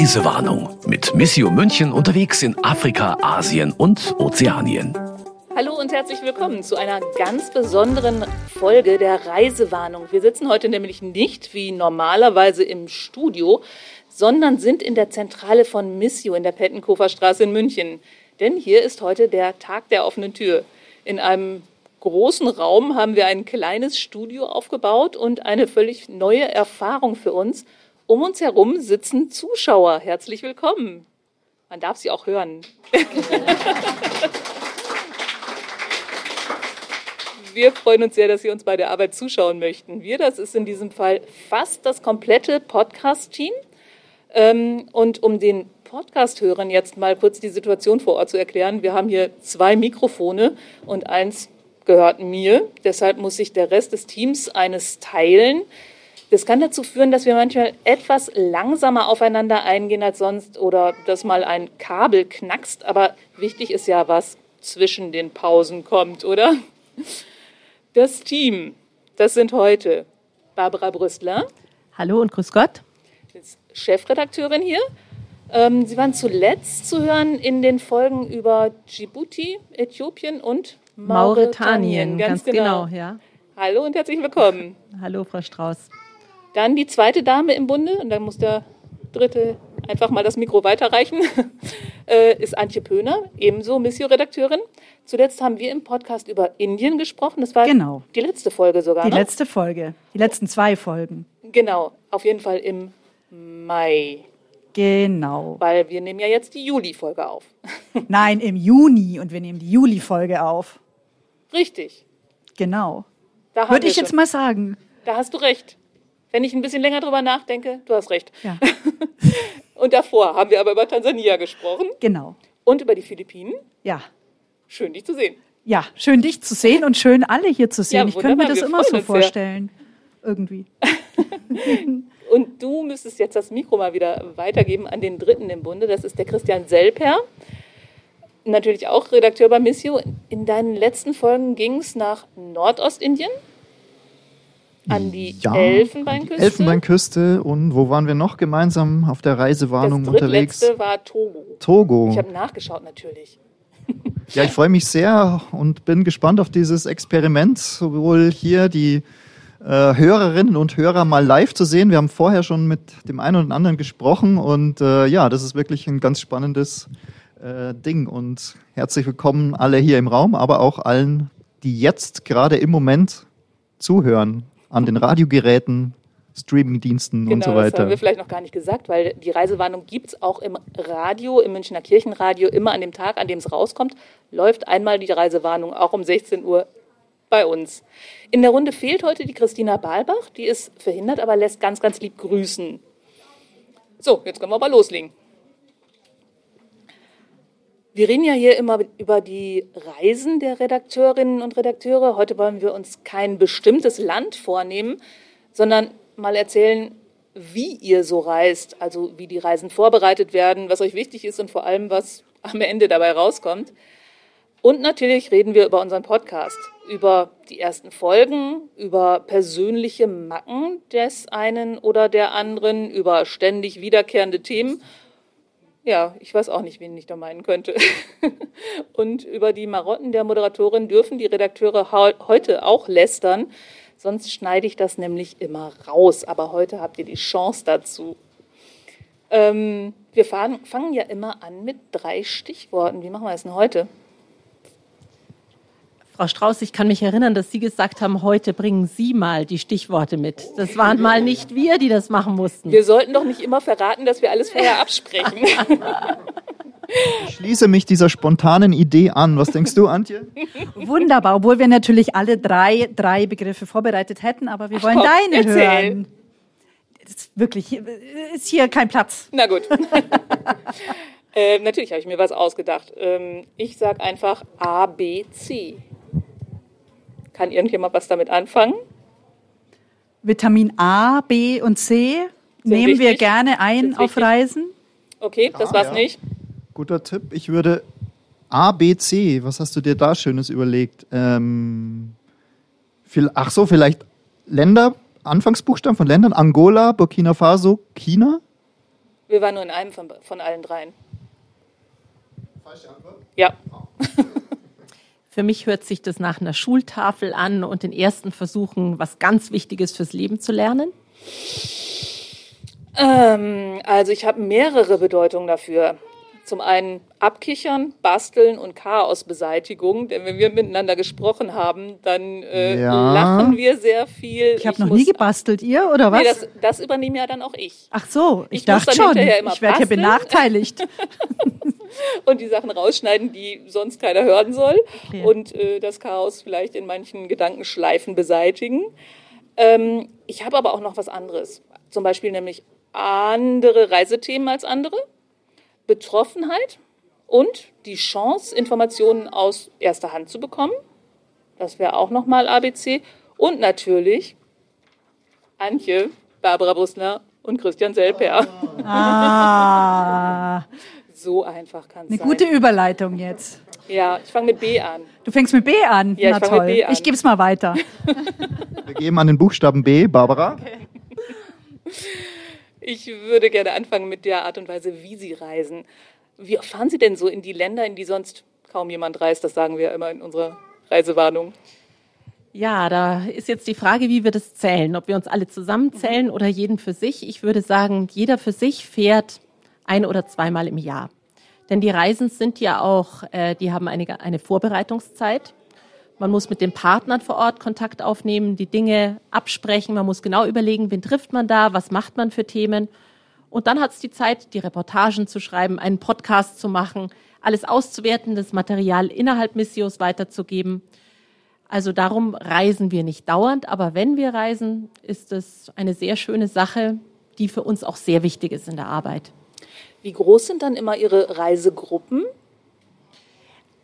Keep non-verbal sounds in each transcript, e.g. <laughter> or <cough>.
Reisewarnung mit Missio München unterwegs in Afrika, Asien und Ozeanien. Hallo und herzlich willkommen zu einer ganz besonderen Folge der Reisewarnung. Wir sitzen heute nämlich nicht wie normalerweise im Studio, sondern sind in der Zentrale von Missio in der Pettenkofer Straße in München. Denn hier ist heute der Tag der offenen Tür. In einem großen Raum haben wir ein kleines Studio aufgebaut und eine völlig neue Erfahrung für uns. Um uns herum sitzen Zuschauer. Herzlich willkommen. Man darf sie auch hören. <laughs> Wir freuen uns sehr, dass Sie uns bei der Arbeit zuschauen möchten. Wir, das ist in diesem Fall fast das komplette Podcast-Team. Ähm, und um den Podcast-Hörern jetzt mal kurz die Situation vor Ort zu erklären, wir haben hier zwei Mikrofone und eins gehört mir. Deshalb muss sich der Rest des Teams eines teilen. Das kann dazu führen, dass wir manchmal etwas langsamer aufeinander eingehen als sonst oder dass mal ein Kabel knackst. Aber wichtig ist ja, was zwischen den Pausen kommt, oder? Das Team, das sind heute Barbara Brüstler. Hallo und grüß Gott. Ist Chefredakteurin hier. Ähm, Sie waren zuletzt zu hören in den Folgen über Djibouti, Äthiopien und Mauretanien. Ganz, ganz genau. genau, ja. Hallo und herzlich willkommen. Hallo, Frau Strauß. Dann die zweite Dame im Bunde, und dann muss der dritte einfach mal das Mikro weiterreichen, <laughs> äh, ist Antje Pöhner, ebenso Missio-Redakteurin. Zuletzt haben wir im Podcast über Indien gesprochen. Das war genau. die letzte Folge sogar. Die ne? letzte Folge. Die letzten zwei Folgen. Genau, auf jeden Fall im Mai. Genau. Weil wir nehmen ja jetzt die Juli-Folge auf. <laughs> Nein, im Juni und wir nehmen die Juli-Folge auf. Richtig. Genau. Würde ich jetzt mal sagen. Da hast du recht. Wenn ich ein bisschen länger drüber nachdenke, du hast recht. Ja. <laughs> und davor haben wir aber über Tansania gesprochen. Genau. Und über die Philippinen. Ja. Schön, dich zu sehen. Ja, schön, dich zu sehen und schön, alle hier zu sehen. Ja, ich könnte mir das immer so vorstellen. Sehr. Irgendwie. <laughs> und du müsstest jetzt das Mikro mal wieder weitergeben an den Dritten im Bunde. Das ist der Christian Selper. Natürlich auch Redakteur bei Missio. In deinen letzten Folgen ging es nach Nordostindien an die ja, Elfenbeinküste. Die Elfenbeinküste und wo waren wir noch gemeinsam auf der Reisewarnung das unterwegs? Das war Togo. Togo. Ich habe nachgeschaut natürlich. <laughs> Ja, ich freue mich sehr und bin gespannt auf dieses Experiment, sowohl hier die äh, Hörerinnen und Hörer mal live zu sehen. Wir haben vorher schon mit dem einen oder anderen gesprochen und äh, ja, das ist wirklich ein ganz spannendes äh, Ding und herzlich willkommen alle hier im Raum, aber auch allen, die jetzt gerade im Moment zuhören an den Radiogeräten, Streamingdiensten genau, und so weiter. Das haben wir vielleicht noch gar nicht gesagt, weil die Reisewarnung gibt es auch im Radio, im Münchner Kirchenradio, immer an dem Tag, an dem es rauskommt, läuft einmal die Reisewarnung, auch um 16 Uhr bei uns. In der Runde fehlt heute die Christina Balbach, die ist verhindert, aber lässt ganz, ganz lieb grüßen. So, jetzt können wir aber loslegen. Wir reden ja hier immer über die Reisen der Redakteurinnen und Redakteure. Heute wollen wir uns kein bestimmtes Land vornehmen, sondern mal erzählen, wie ihr so reist, also wie die Reisen vorbereitet werden, was euch wichtig ist und vor allem, was am Ende dabei rauskommt. Und natürlich reden wir über unseren Podcast, über die ersten Folgen, über persönliche Macken des einen oder der anderen, über ständig wiederkehrende Themen ja, ich weiß auch nicht, wen ich da meinen könnte. <laughs> Und über die Marotten der Moderatorin dürfen die Redakteure heute auch lästern. Sonst schneide ich das nämlich immer raus. Aber heute habt ihr die Chance dazu. Ähm, wir fahren, fangen ja immer an mit drei Stichworten. Wie machen wir es denn heute? Frau Strauß, ich kann mich erinnern, dass Sie gesagt haben, heute bringen Sie mal die Stichworte mit. Das waren mal nicht wir, die das machen mussten. Wir sollten doch nicht immer verraten, dass wir alles vorher absprechen. <laughs> Ich schließe mich dieser spontanen Idee an. Was denkst du, Antje? Wunderbar, obwohl wir natürlich alle drei, drei Begriffe vorbereitet hätten, aber wir wollen Ach, komm, deine erzähl. hören. Das ist wirklich, ist hier kein Platz. Na gut. <laughs> äh, natürlich habe ich mir was ausgedacht. Ähm, ich sage einfach A, B, C. Kann irgendjemand was damit anfangen? Vitamin A, B und C Sind nehmen wichtig? wir gerne ein auf Reisen. Okay, das ah, war's ja. nicht. Guter Tipp. Ich würde A, B, C. Was hast du dir da Schönes überlegt? Ähm, ach so, vielleicht Länder, Anfangsbuchstaben von Ländern. Angola, Burkina Faso, China. Wir waren nur in einem von, von allen dreien. Falsche Antwort? Ja. <laughs> Für mich hört sich das nach einer Schultafel an und den ersten Versuchen, was ganz Wichtiges fürs Leben zu lernen. Ähm, also ich habe mehrere Bedeutungen dafür. Zum einen Abkichern, Basteln und Chaosbeseitigung. Denn wenn wir miteinander gesprochen haben, dann äh, Ja. lachen wir sehr viel. Ich habe noch nie gebastelt, ihr oder was? Nee, das, das übernehme ja dann auch ich. Ach so, ich, Ich dachte schon, ich werde hier benachteiligt. <laughs> <laughs> Und die Sachen rausschneiden, die sonst keiner hören soll. Okay. Und äh, das Chaos vielleicht in manchen Gedankenschleifen beseitigen. Ähm, ich habe aber auch noch was anderes. Zum Beispiel nämlich andere Reisethemen als andere. Betroffenheit und die Chance, Informationen aus erster Hand zu bekommen. Das wäre auch nochmal ABC. Und natürlich Antje, Barbara Brusner und Christian Selper. Ah, <laughs> So einfach kann es eine sein. gute Überleitung jetzt. Ja, ich fange mit B an. Du fängst mit B an. Ja, ich Na fang mit toll. B an. Ich gebe es mal weiter. <laughs> Wir geben an den Buchstaben B, Barbara. <laughs> Ich würde gerne anfangen mit der Art und Weise, wie Sie reisen. Wie fahren Sie denn so in die Länder, in die sonst kaum jemand reist? Das sagen wir immer in unserer Reisewarnung. Ja, da ist jetzt die Frage, wie wir das zählen, ob wir uns alle zusammenzählen oder jeden für sich. Ich würde sagen, jeder für sich fährt ein oder zweimal im Jahr. Denn die Reisen sind ja auch, äh, die haben eine, eine Vorbereitungszeit. Man muss mit den Partnern vor Ort Kontakt aufnehmen, die Dinge absprechen. Man muss genau überlegen, wen trifft man da, was macht man für Themen. Und dann hat es die Zeit, die Reportagen zu schreiben, einen Podcast zu machen, alles auszuwerten, das Material innerhalb Missios weiterzugeben. Also darum reisen wir nicht dauernd, aber wenn wir reisen, ist es eine sehr schöne Sache, die für uns auch sehr wichtig ist in der Arbeit. Wie groß sind dann immer Ihre Reisegruppen?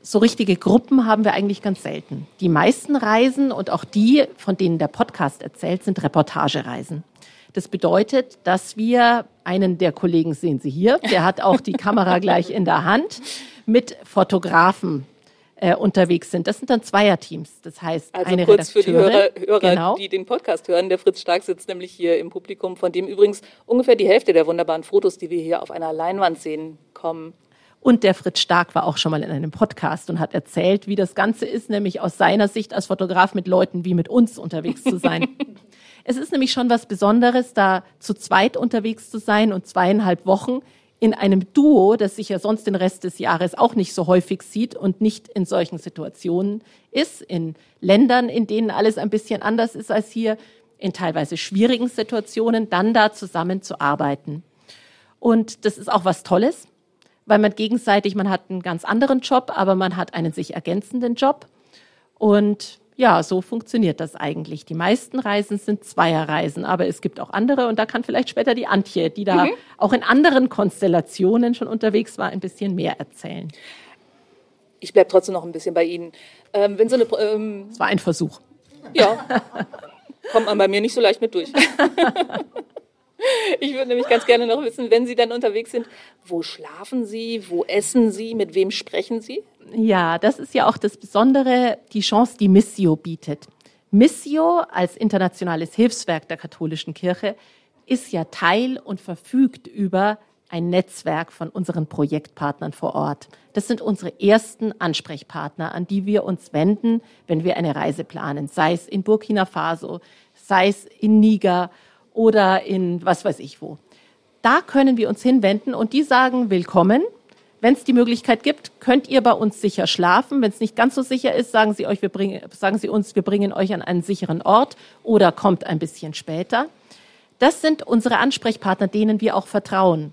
So richtige Gruppen haben wir eigentlich ganz selten. Die meisten Reisen und auch die, von denen der Podcast erzählt, sind Reportagereisen. Das bedeutet, dass wir einen der Kollegen sehen Sie hier, der hat auch die Kamera gleich in der Hand, mit Fotografen äh, unterwegs sind. Das sind dann Zweierteams. Das heißt, Also eine kurz für die Hörer, Redakteurin, Hörer genau, die den Podcast hören. Der Fritz Stark sitzt nämlich hier im Publikum, von dem übrigens ungefähr die Hälfte der wunderbaren Fotos, die wir hier auf einer Leinwand sehen, kommen. Und der Fritz Stark war auch schon mal in einem Podcast und hat erzählt, wie das Ganze ist, nämlich aus seiner Sicht als Fotograf mit Leuten wie mit uns unterwegs zu sein. <laughs> es ist nämlich schon was Besonderes, da zu zweit unterwegs zu sein und zweieinhalb Wochen in einem Duo, das sich ja sonst den Rest des Jahres auch nicht so häufig sieht und nicht in solchen Situationen ist, in Ländern, in denen alles ein bisschen anders ist als hier, in teilweise schwierigen Situationen, dann da zusammenzuarbeiten. Und das ist auch was Tolles, weil man gegenseitig, man hat einen ganz anderen Job, aber man hat einen sich ergänzenden Job. Und ja, so funktioniert das eigentlich. Die meisten Reisen sind Zweierreisen, aber es gibt auch andere und da kann vielleicht später die Antje, die da auch in anderen Konstellationen schon unterwegs war, ein bisschen mehr erzählen. Ich bleibe trotzdem noch ein bisschen bei Ihnen. Ähm, wenn so eine, ähm, Es war ein Versuch. ja, kommt man bei mir nicht so leicht mit durch. <laughs> Ich würde nämlich ganz gerne noch wissen, wenn Sie dann unterwegs sind, wo schlafen Sie, wo essen Sie, mit wem sprechen Sie? Ja, das ist ja auch das Besondere, die Chance, die Missio bietet. Missio als internationales Hilfswerk der katholischen Kirche ist ja Teil und verfügt über ein Netzwerk von unseren Projektpartnern vor Ort. Das sind unsere ersten Ansprechpartner, an die wir uns wenden, wenn wir eine Reise planen, sei es in Burkina Faso, sei es in Niger oder in was weiß ich wo. Da können wir uns hinwenden und die sagen willkommen. Wenn es die Möglichkeit gibt, könnt ihr bei uns sicher schlafen. Wenn es nicht ganz so sicher ist, sagen Sie, euch, wir bringen, sagen Sie uns, wir bringen euch an einen sicheren Ort oder kommt ein bisschen später. Das sind unsere Ansprechpartner, denen wir auch vertrauen.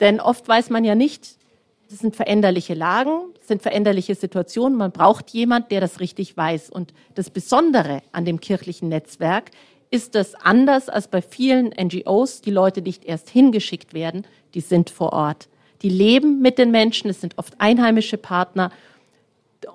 Denn oft weiß man ja nicht, das sind veränderliche Lagen, sind veränderliche Situationen. Man braucht jemand, der das richtig weiß. Und das Besondere an dem kirchlichen Netzwerk ist das anders als bei vielen NGOs, die Leute nicht erst hingeschickt werden, die sind vor Ort. Die leben mit den Menschen, es sind oft einheimische Partner.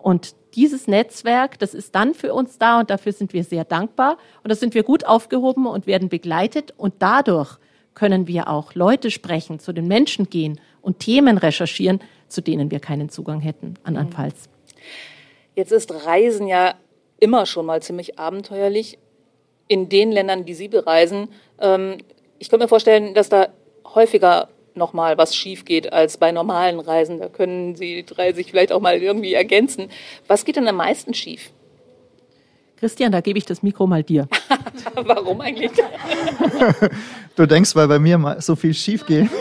Und dieses Netzwerk, das ist dann für uns da und dafür sind wir sehr dankbar. Und da sind wir gut aufgehoben und werden begleitet. Und dadurch können wir auch Leute sprechen, zu den Menschen gehen und Themen recherchieren, zu denen wir keinen Zugang hätten, andernfalls. Jetzt ist Reisen ja immer schon mal ziemlich abenteuerlich in den Ländern, die Sie bereisen. Ähm, ich könnte mir vorstellen, dass da häufiger nochmal was schief geht als bei normalen Reisen. Da können Sie drei sich vielleicht auch mal irgendwie ergänzen. Was geht denn am meisten schief? Christian, da gebe ich das Mikro mal dir. <laughs> Warum eigentlich? <laughs> du denkst, weil bei mir so viel schief geht. <laughs>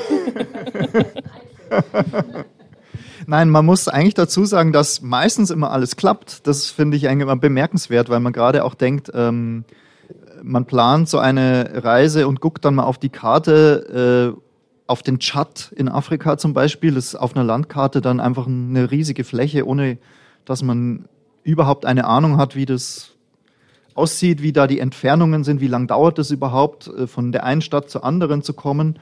Nein, man muss eigentlich dazu sagen, dass meistens immer alles klappt. Das finde ich eigentlich immer bemerkenswert, weil man gerade auch denkt, ähm, man plant so eine Reise und guckt dann mal auf die Karte, äh, auf den Tschad in Afrika zum Beispiel. Das ist auf einer Landkarte dann einfach eine riesige Fläche, ohne dass man überhaupt eine Ahnung hat, wie das aussieht, wie da die Entfernungen sind, wie lang dauert es überhaupt, äh, von der einen Stadt zur anderen zu kommen.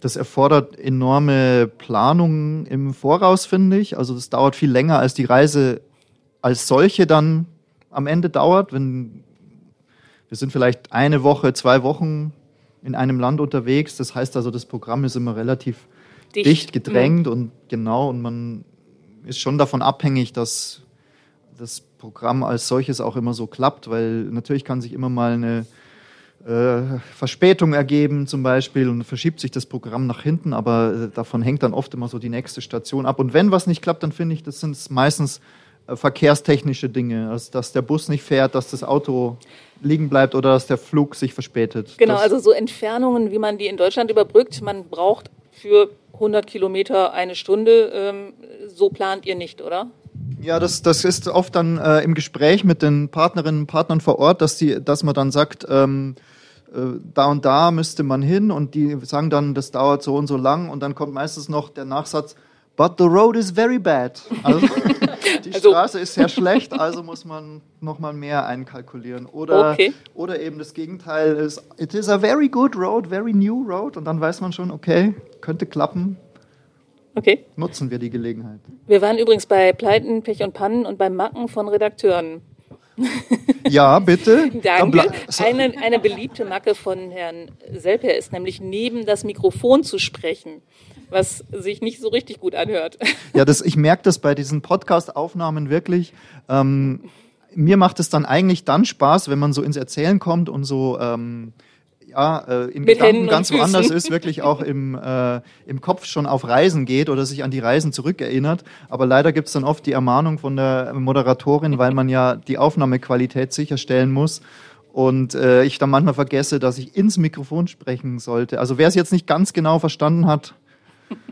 Das erfordert enorme Planung im Voraus, finde ich. Also das dauert viel länger, als die Reise als solche dann am Ende dauert. Wenn wir sind vielleicht eine Woche, zwei Wochen in einem Land unterwegs. Das heißt also, das Programm ist immer relativ dicht, dicht gedrängt mhm. und genau und man ist schon davon abhängig, dass das Programm als solches auch immer so klappt, weil natürlich kann sich immer mal eine äh, Verspätung ergeben zum Beispiel und verschiebt sich das Programm nach hinten, aber äh, davon hängt dann oft immer so die nächste Station ab. Und wenn was nicht klappt, dann finde ich, das sind meistens verkehrstechnische Dinge, also dass der Bus nicht fährt, dass das Auto liegen bleibt oder dass der Flug sich verspätet. Genau, das also so Entfernungen, wie man die in Deutschland überbrückt, man braucht für 100 Kilometer eine Stunde, ähm, so plant ihr nicht, oder? Ja, das, das ist oft dann äh, im Gespräch mit den Partnerinnen und Partnern vor Ort, dass, die, dass man dann sagt, ähm, äh, da und da müsste man hin und die sagen dann, das dauert so und so lang und dann kommt meistens noch der Nachsatz, but the road is very bad. Also <laughs> <laughs> die also, Straße ist sehr schlecht, also muss man nochmal mehr einkalkulieren. Oder, okay. oder eben das Gegenteil ist, it is a very good road, very new road und dann weiß man schon, okay, könnte klappen. Okay. Nutzen wir die Gelegenheit. Wir waren übrigens bei Pleiten, Pech und Pannen und beim Macken von Redakteuren. <laughs> Ja, bitte. <laughs> Danke. Eine, eine beliebte Macke von Herrn Selper ist nämlich neben das Mikrofon zu sprechen, was sich nicht so richtig gut anhört. <laughs> Ja, das, ich merke das bei diesen Podcast-Aufnahmen wirklich. Ähm, mir macht es dann eigentlich dann Spaß, wenn man so ins Erzählen kommt und so ähm, ja, äh, in Mit Gedanken ganz woanders ist, wirklich auch im, äh, im Kopf schon auf Reisen geht oder sich an die Reisen zurückerinnert. Aber leider gibt es dann oft die Ermahnung von der Moderatorin, weil man ja die Aufnahmequalität sicherstellen muss. Und äh, ich dann manchmal vergesse, dass ich ins Mikrofon sprechen sollte. Also wer es jetzt nicht ganz genau verstanden hat,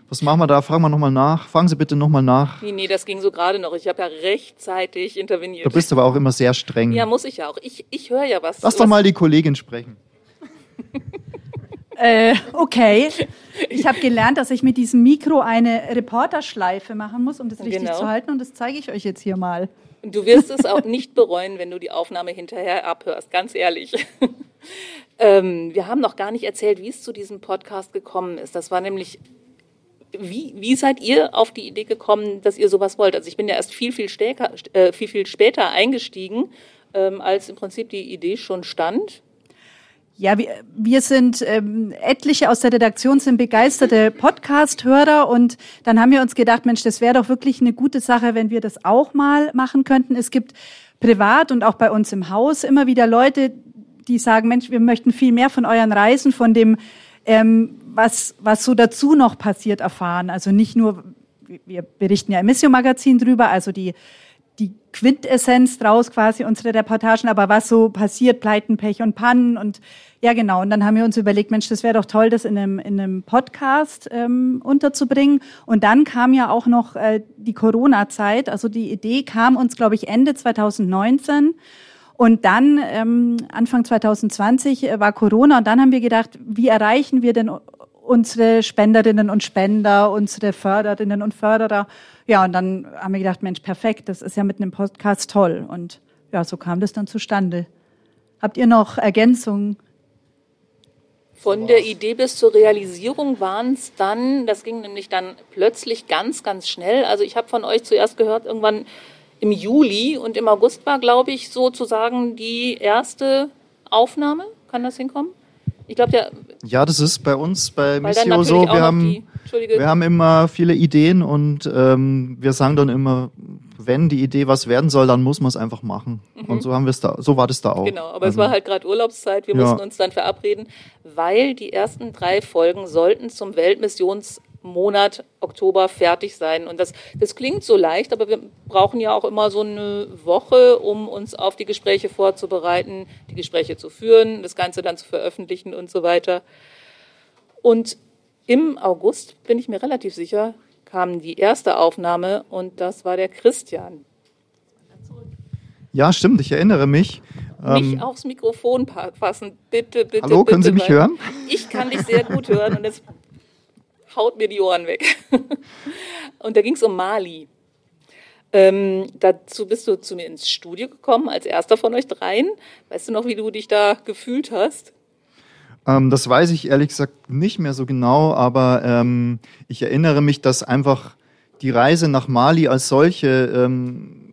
was machen wir da? Fragen wir nochmal nach. Fragen Sie bitte nochmal nach. Nee, nee, das ging so gerade noch. Ich habe ja rechtzeitig interveniert. Du bist aber auch immer sehr streng. Ja, muss ich ja auch. Ich, ich höre ja was. Lass was doch mal die Kollegin sprechen. <laughs> äh, okay. Ich habe gelernt, dass ich mit diesem Mikro eine Reporterschleife machen muss, um das richtig genau. zu halten. Und das zeige ich euch jetzt hier mal. Du wirst es auch nicht bereuen, wenn du die Aufnahme hinterher abhörst, ganz ehrlich. <laughs> ähm, wir haben noch gar nicht erzählt, wie es zu diesem Podcast gekommen ist. Das war nämlich, wie, wie seid ihr auf die Idee gekommen, dass ihr sowas wollt? Also ich bin ja erst viel, viel, stärker, äh, viel, viel später eingestiegen, ähm, als im Prinzip die Idee schon stand. Ja, wir, wir sind ähm, etliche aus der Redaktion sind begeisterte Podcast-Hörer und dann haben wir uns gedacht, Mensch, das wäre doch wirklich eine gute Sache, wenn wir das auch mal machen könnten. Es gibt privat und auch bei uns im Haus immer wieder Leute, die sagen, Mensch, wir möchten viel mehr von euren Reisen, von dem, ähm, was, was so dazu noch passiert, erfahren. Also nicht nur, wir berichten ja im Mission-Magazin drüber, also die die Quintessenz draus quasi unsere Reportagen, aber was so passiert, Pleiten, Pech und Pannen und ja genau. Und dann haben wir uns überlegt, Mensch, das wäre doch toll, das in einem, in einem Podcast ähm, unterzubringen. Und dann kam ja auch noch äh, die Corona-Zeit. Also die Idee kam uns, glaube ich, Ende 2019. Und dann, ähm, Anfang 2020, äh, war Corona und dann haben wir gedacht, wie erreichen wir denn unsere Spenderinnen und Spender, unsere Förderinnen und Förderer. Ja, und dann haben wir gedacht, Mensch, perfekt, das ist ja mit einem Podcast toll. Und ja, so kam das dann zustande. Habt ihr noch Ergänzungen? Von der Idee bis zur Realisierung waren es dann, das ging nämlich dann plötzlich ganz, ganz schnell. Also ich habe von euch zuerst gehört, irgendwann im Juli und im August war, glaube ich, sozusagen die erste Aufnahme. Kann das hinkommen? Ich glaube, der. Ja, das ist bei uns bei Missio so. Wir haben, wir haben immer viele Ideen und ähm, wir sagen dann immer, wenn die Idee was werden soll, dann muss man es einfach machen. Mhm. Und so haben wir es da, so war das da auch. Genau, aber also, es war halt gerade Urlaubszeit, wir ja. mussten uns dann verabreden, weil die ersten drei Folgen sollten zum Weltmissionsmonat Oktober fertig sein. Und das, das klingt so leicht, aber wir brauchen ja auch immer so eine Woche, um uns auf die Gespräche vorzubereiten, die Gespräche zu führen, das Ganze dann zu veröffentlichen und so weiter. Und im August, bin ich mir relativ sicher, kam die erste Aufnahme und das war der Christian. Ja, stimmt, ich erinnere mich. Nicht ähm, aufs Mikrofon fassen, bitte, bitte. Hallo, bitte, können Sie mich hören? Ich kann dich sehr gut hören und es haut mir die Ohren weg. <laughs> Und da ging es um Mali. Ähm, dazu bist du zu mir ins Studio gekommen, als erster von euch dreien. Weißt du noch, wie du dich da gefühlt hast? Ähm, das weiß ich ehrlich gesagt nicht mehr so genau, aber ähm, ich erinnere mich, dass einfach die Reise nach Mali als solche ähm,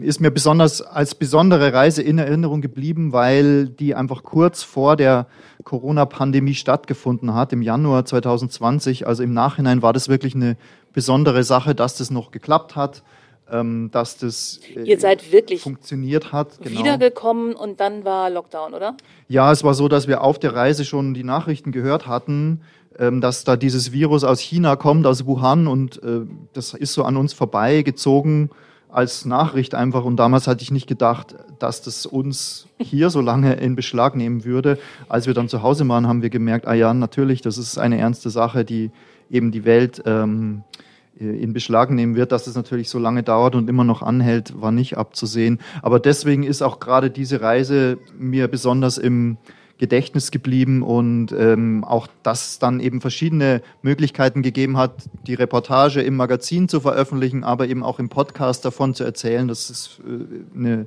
ist mir besonders als besondere Reise in Erinnerung geblieben, weil die einfach kurz vor der Corona-Pandemie stattgefunden hat, im Januar 2020. Also im Nachhinein war das wirklich eine besondere Sache, dass das noch geklappt hat ähm, dass das äh, Ihr seid wirklich funktioniert hat. Genau. Wiedergekommen und dann war Lockdown, oder? Ja, es war so, dass wir auf der Reise schon die Nachrichten gehört hatten, ähm, dass da dieses Virus aus China kommt, aus Wuhan und äh, das ist so an uns vorbeigezogen als Nachricht einfach. Und damals hatte ich nicht gedacht, dass das uns hier so lange in Beschlag nehmen würde. Als wir dann zu Hause waren, haben wir gemerkt, ah ja, natürlich, das ist eine ernste Sache, die eben die Welt ähm, äh, in Beschlag nehmen wird, dass es natürlich so lange dauert und immer noch anhält, war nicht abzusehen. Aber deswegen ist auch gerade diese Reise mir besonders im Gedächtnis geblieben und ähm, auch, dass es dann eben verschiedene Möglichkeiten gegeben hat, die Reportage im Magazin zu veröffentlichen, aber eben auch im Podcast davon zu erzählen. Das ist äh, eine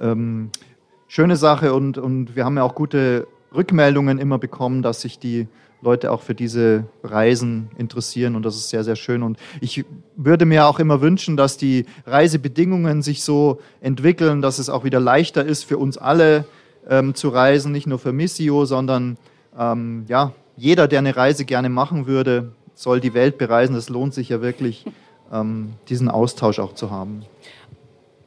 ähm, schöne Sache und, und wir haben ja auch gute Rückmeldungen immer bekommen, dass sich die Leute auch für diese Reisen interessieren und das ist sehr, sehr schön. Und ich würde mir auch immer wünschen, dass die Reisebedingungen sich so entwickeln, dass es auch wieder leichter ist für uns alle ähm, zu reisen, nicht nur für Missio, sondern ähm, ja, jeder, der eine Reise gerne machen würde, soll die Welt bereisen. Es lohnt sich ja wirklich, <laughs> ähm, diesen Austausch auch zu haben.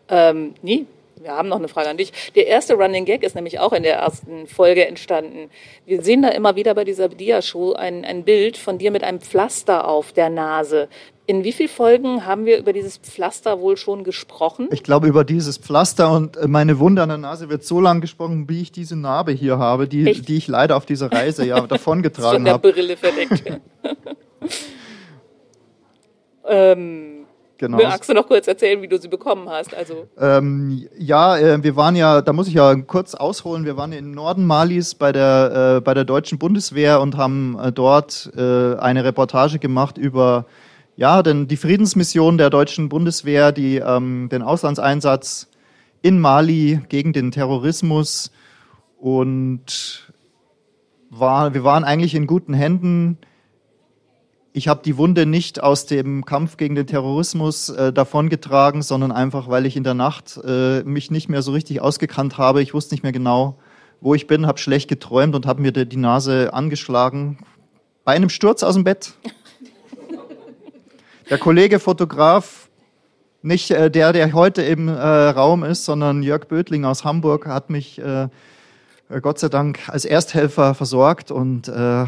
Ähm, nee, wir haben noch eine Frage an dich. Der erste Running Gag ist nämlich auch in der ersten Folge entstanden. Wir sehen da immer wieder bei dieser Dia-Show ein, ein Bild von dir mit einem Pflaster auf der Nase. In wie vielen Folgen haben wir über dieses Pflaster wohl schon gesprochen? Ich glaube, über dieses Pflaster und äh, meine Wunde an der Nase wird so lange gesprochen, wie ich diese Narbe hier habe, die, die ich leider auf dieser Reise ja <laughs> davongetragen habe. Von der Brille verdeckt. <laughs> ähm, Genau. Magst du noch kurz erzählen, wie du sie bekommen hast? Also ähm, ja, äh, wir waren ja, da muss ich ja kurz ausholen, wir waren im Norden Malis bei der, äh, bei der deutschen Bundeswehr und haben äh, dort äh, eine Reportage gemacht über ja, denn die Friedensmission der deutschen Bundeswehr, die ähm, den Auslandseinsatz in Mali gegen den Terrorismus und war, wir waren eigentlich in guten Händen ich habe die Wunde nicht aus dem Kampf gegen den Terrorismus äh, davongetragen, sondern einfach, weil ich in der Nacht äh, mich nicht mehr so richtig ausgekannt habe. Ich wusste nicht mehr genau, wo ich bin, habe schlecht geträumt und habe mir die Nase angeschlagen bei einem Sturz aus dem Bett. Der Kollege Fotograf, nicht äh, der, der heute im äh, Raum ist, sondern Jörg Bödling aus Hamburg, hat mich äh, Gott sei Dank als Ersthelfer versorgt und äh,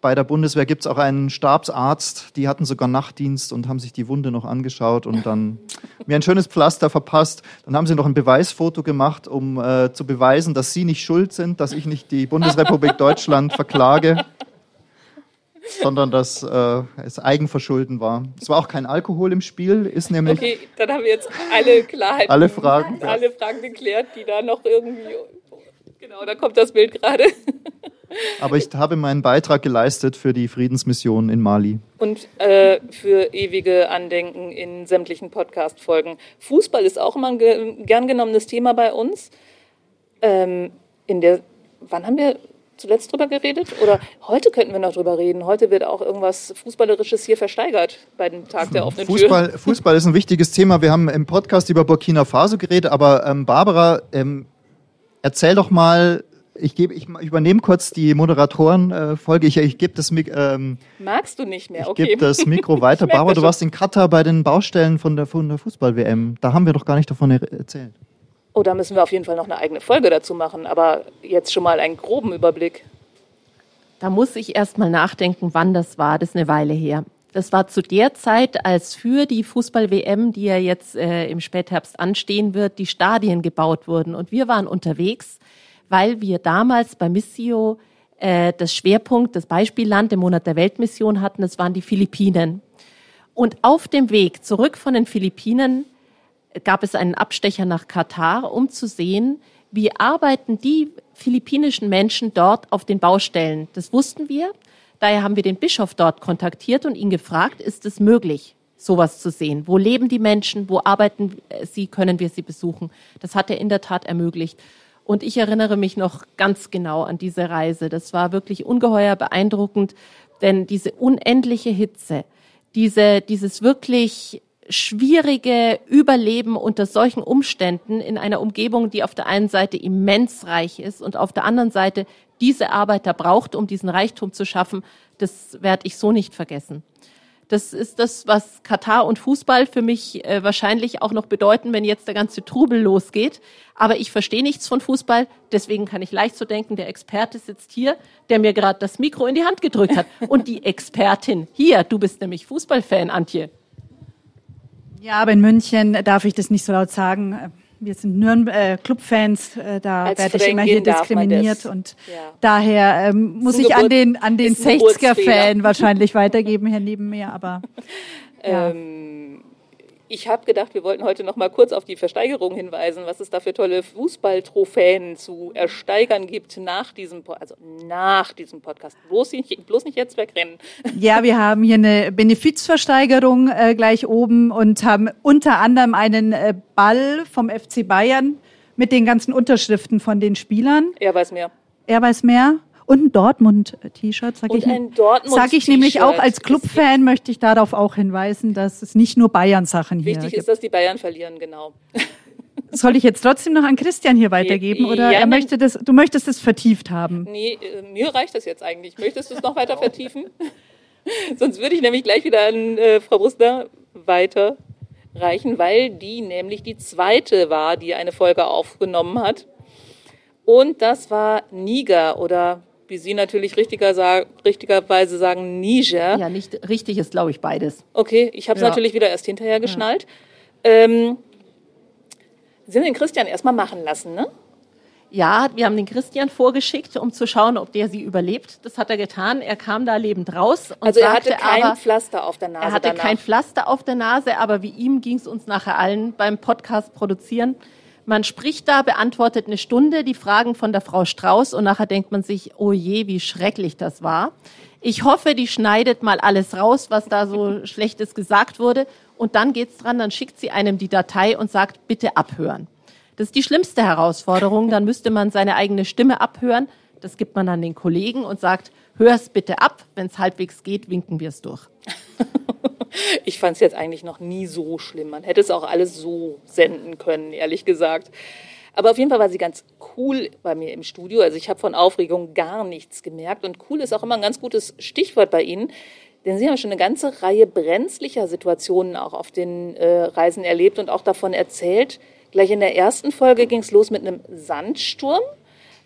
bei der Bundeswehr gibt es auch einen Stabsarzt, die hatten sogar Nachtdienst und haben sich die Wunde noch angeschaut und dann <laughs> mir ein schönes Pflaster verpasst. Dann haben sie noch ein Beweisfoto gemacht, um äh, zu beweisen, dass sie nicht schuld sind, dass ich nicht die Bundesrepublik Deutschland verklage, sondern dass äh, es Eigenverschulden war. Es war auch kein Alkohol im Spiel, ist nämlich. Okay, dann haben wir jetzt alle Klarheiten, alle Fragen, alle Fragen geklärt, die da noch irgendwie. Genau, da kommt das Bild gerade. Aber ich habe meinen Beitrag geleistet für die Friedensmission in Mali. Und äh, für ewige Andenken in sämtlichen Podcast-Folgen. Fußball ist auch immer ein gern genommenes Thema bei uns. Ähm, in der, wann haben wir zuletzt drüber geredet? Oder heute könnten wir noch drüber reden. Heute wird auch irgendwas Fußballerisches hier versteigert bei dem Tag der offenen Fußball, Tür. Fußball ist ein wichtiges Thema. Wir haben im Podcast über Burkina Faso geredet, aber ähm, Barbara, ähm, erzähl doch mal Ich, gebe, ich übernehme kurz die Moderatorenfolge. ich ich gebe das, ähm, Magst du nicht mehr? Ich Okay. gebe das <laughs> Mikro weiter. Ich Barbara, du warst in Katar bei den Baustellen von der, von der Fußball-WM. Da haben wir doch gar nicht davon er erzählt. Oh, da müssen wir auf jeden Fall noch eine eigene Folge dazu machen. Aber jetzt schon mal einen groben Überblick. Da muss ich erst mal nachdenken, wann das war. Das ist eine Weile her. Das war zu der Zeit, als für die Fußball-WM, die ja jetzt äh, im Spätherbst anstehen wird, die Stadien gebaut wurden. Und wir waren unterwegs, weil wir damals bei Missio äh, das Schwerpunkt, das Beispielland im Monat der Weltmission hatten. Das waren die Philippinen. Und auf dem Weg zurück von den Philippinen gab es einen Abstecher nach Katar, um zu sehen, wie arbeiten die philippinischen Menschen dort auf den Baustellen. Das wussten wir. Daher haben wir den Bischof dort kontaktiert und ihn gefragt, ist es möglich, sowas zu sehen? Wo leben die Menschen? Wo arbeiten sie? Können wir sie besuchen? Das hat er in der Tat ermöglicht. Und ich erinnere mich noch ganz genau an diese Reise. Das war wirklich ungeheuer beeindruckend, denn diese unendliche Hitze, diese, dieses wirklich schwierige Überleben unter solchen Umständen in einer Umgebung, die auf der einen Seite immens reich ist und auf der anderen Seite diese Arbeiter braucht, um diesen Reichtum zu schaffen, das werde ich so nicht vergessen. Das ist das, was Katar und Fußball für mich äh, wahrscheinlich auch noch bedeuten, wenn jetzt der ganze Trubel losgeht. Aber ich verstehe nichts von Fußball, deswegen kann ich leicht so denken, der Experte sitzt hier, der mir gerade das Mikro in die Hand gedrückt hat. Und die Expertin hier, du bist nämlich Fußballfan, Antje. Ja, aber in München darf ich das nicht so laut sagen. Wir sind Nürnberg äh, Clubfans, äh, da Als werde ich immer hier diskriminiert und Ja. daher ähm, muss ich an den an den ist ein 60er Fan wahrscheinlich weitergeben hier neben mir, aber <laughs> ja. Ähm, ich habe gedacht, wir wollten heute noch mal kurz auf die Versteigerung hinweisen, was es da für tolle Fußballtrophäen zu ersteigern gibt nach diesem, also nach diesem Podcast. Bloß nicht, bloß nicht jetzt wegrennen. <laughs> Ja, wir haben hier eine Benefizversteigerung äh, gleich oben und haben unter anderem einen äh, Ball vom FC Bayern mit den ganzen Unterschriften von den Spielern. Er weiß mehr. Er weiß mehr. Und ein Dortmund-T-Shirt, sag Und ich. ein Dortmund-T-Shirt. Sag ich nämlich auch als Clubfan möchte ich darauf auch hinweisen, dass es nicht nur Bayern-Sachen hier Wichtig gibt. ist, dass die Bayern verlieren, genau. <laughs> Soll ich jetzt trotzdem noch an Christian hier weitergeben oder Ja, er möchte das, du möchtest es vertieft haben? Nee, äh, mir reicht das jetzt eigentlich. Möchtest du es noch weiter vertiefen? <laughs> Sonst würde ich nämlich gleich wieder an äh, Frau Brustner weiterreichen, weil die nämlich die zweite war, die eine Folge aufgenommen hat. Und das war Niger oder wie Sie natürlich richtiger sa richtigerweise sagen, Niger. Ja, nicht richtig ist, glaube ich, beides. Okay, ich habe es Ja. natürlich wieder erst hinterher geschnallt. Ähm, Sie haben den Christian erstmal machen lassen, ne? Ja, wir haben den Christian vorgeschickt, um zu schauen, ob der sie überlebt. Das hat er getan. Er kam da lebend raus. Und Also er sagte hatte kein aber, Pflaster auf der Nase Er hatte danach. kein Pflaster auf der Nase, aber wie ihm ging es uns nachher allen beim Podcast produzieren. Man spricht da, beantwortet eine Stunde die Fragen von der Frau Strauß und nachher denkt man sich, oh je, wie schrecklich das war. Ich hoffe, die schneidet mal alles raus, was da so <laughs> Schlechtes gesagt wurde. Und dann geht's dran, dann schickt sie einem die Datei und sagt, bitte abhören. Das ist die schlimmste Herausforderung. Dann müsste man seine eigene Stimme abhören. Das gibt man an den Kollegen und sagt, hör es bitte ab. Wenn es halbwegs geht, winken wir es durch. <laughs> Ich fand es jetzt eigentlich noch nie so schlimm. Man hätte es auch alles so senden können, ehrlich gesagt. Aber auf jeden Fall war sie ganz cool bei mir im Studio. Also ich habe von Aufregung gar nichts gemerkt. Und cool ist auch immer ein ganz gutes Stichwort bei Ihnen. Denn Sie haben schon eine ganze Reihe brenzlicher Situationen auch auf den äh, Reisen erlebt und auch davon erzählt. Gleich in der ersten Folge ging es los mit einem Sandsturm.